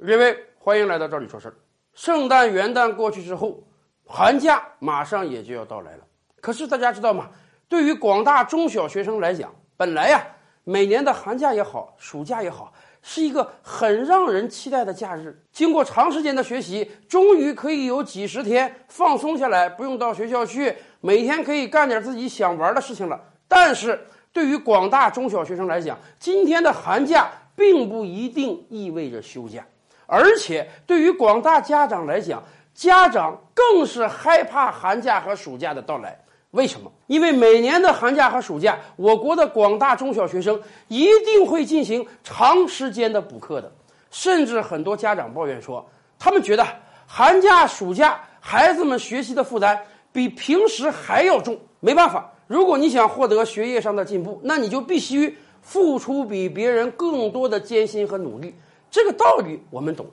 各位，欢迎来到这里说事儿。圣诞元旦过去之后，寒假马上也就要到来了。可是大家知道吗？对于广大中小学生来讲，本来呀，每年的寒假也好，暑假也好，是一个很让人期待的假日。经过长时间的学习，终于可以有几十天放松下来，不用到学校去，每天可以干点自己想玩的事情了。但是对于广大中小学生来讲，今天的寒假并不一定意味着休假。而且，对于广大家长来讲，家长更是害怕寒假和暑假的到来。为什么？因为每年的寒假和暑假，我国的广大中小学生一定会进行长时间的补课的。甚至很多家长抱怨说，他们觉得寒假、暑假孩子们学习的负担比平时还要重。没办法，如果你想获得学业上的进步，那你就必须付出比别人更多的艰辛和努力。这个道理我们懂，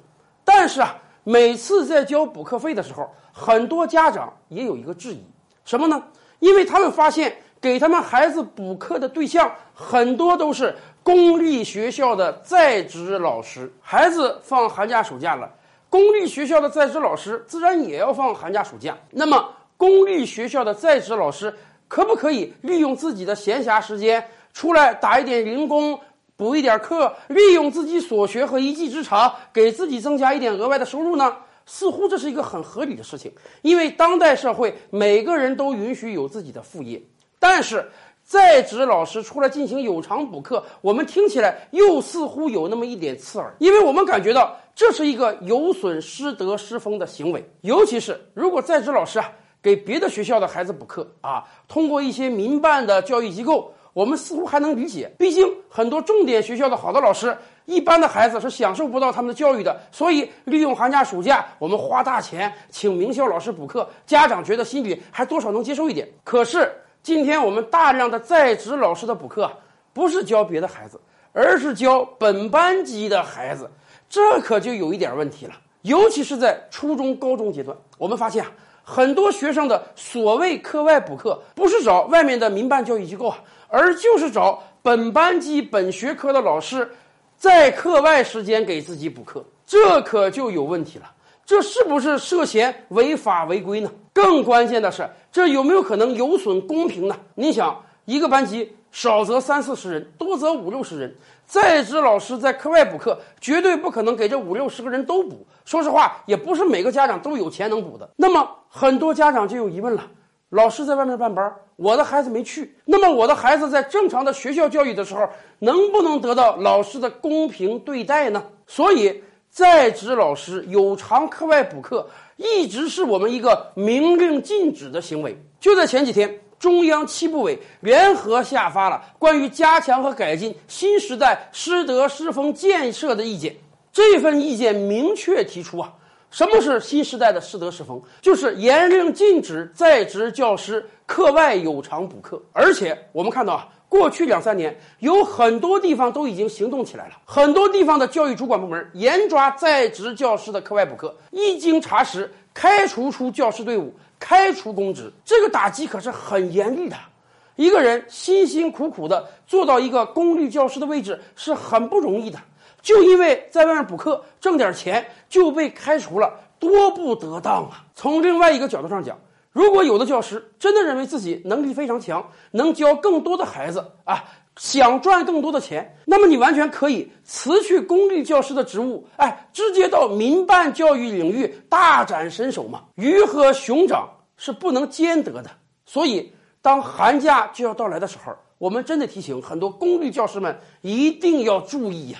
但是啊，每次在交补课费的时候，很多家长也有一个质疑，什么呢？因为他们发现给他们孩子补课的对象很多都是公立学校的在职老师，孩子放寒假暑假了，公立学校的在职老师自然也要放寒假暑假。那么，公立学校的在职老师可不可以利用自己的闲暇时间出来打一点零工？补一点课，利用自己所学和一技之长，给自己增加一点额外的收入呢？似乎这是一个很合理的事情，因为当代社会每个人都允许有自己的副业。但是在职老师出来进行有偿补课，我们听起来又似乎有那么一点刺耳，因为我们感觉到这是一个有损师德师风的行为。尤其是如果在职老师啊给别的学校的孩子补课啊，通过一些民办的教育机构。我们似乎还能理解，毕竟很多重点学校的好的老师，一般的孩子是享受不到他们的教育的。所以利用寒假暑假，我们花大钱请名校老师补课，家长觉得心里还多少能接受一点。可是今天我们大量的在职老师的补课，不是教别的孩子，而是教本班级的孩子，这可就有一点问题了。尤其是在初中、高中阶段，我们发现啊，很多学生的所谓课外补课，不是找外面的民办教育机构啊。而就是找本班级本学科的老师，在课外时间给自己补课，这可就有问题了。这是不是涉嫌违法违规呢？更关键的是，这有没有可能有损公平呢？你想，一个班级少则三四十人，多则五六十人，在职老师在课外补课，绝对不可能给这五六十个人都补。说实话，也不是每个家长都有钱能补的。那么，很多家长就有疑问了。老师在外面办班，我的孩子没去。那么我的孩子在正常的学校教育的时候，能不能得到老师的公平对待呢？所以，在职老师有偿课外补课，一直是我们一个明令禁止的行为。就在前几天，中央七部委联合下发了关于加强和改进新时代师德师风建设的意见。这份意见明确提出啊。什么是新时代的师德师风？就是严令禁止在职教师课外有偿补课。而且我们看到啊，过去两三年有很多地方都已经行动起来了，很多地方的教育主管部门严抓在职教师的课外补课，一经查实，开除出教师队伍，开除公职。这个打击可是很严厉的。一个人辛辛苦苦的做到一个公立教师的位置是很不容易的。就因为在外面补课挣点钱就被开除了，多不得当啊！从另外一个角度上讲，如果有的教师真的认为自己能力非常强，能教更多的孩子啊，想赚更多的钱，那么你完全可以辞去公立教师的职务，哎，直接到民办教育领域大展身手嘛。鱼和熊掌是不能兼得的，所以当寒假就要到来的时候，我们真的提醒很多公立教师们一定要注意呀。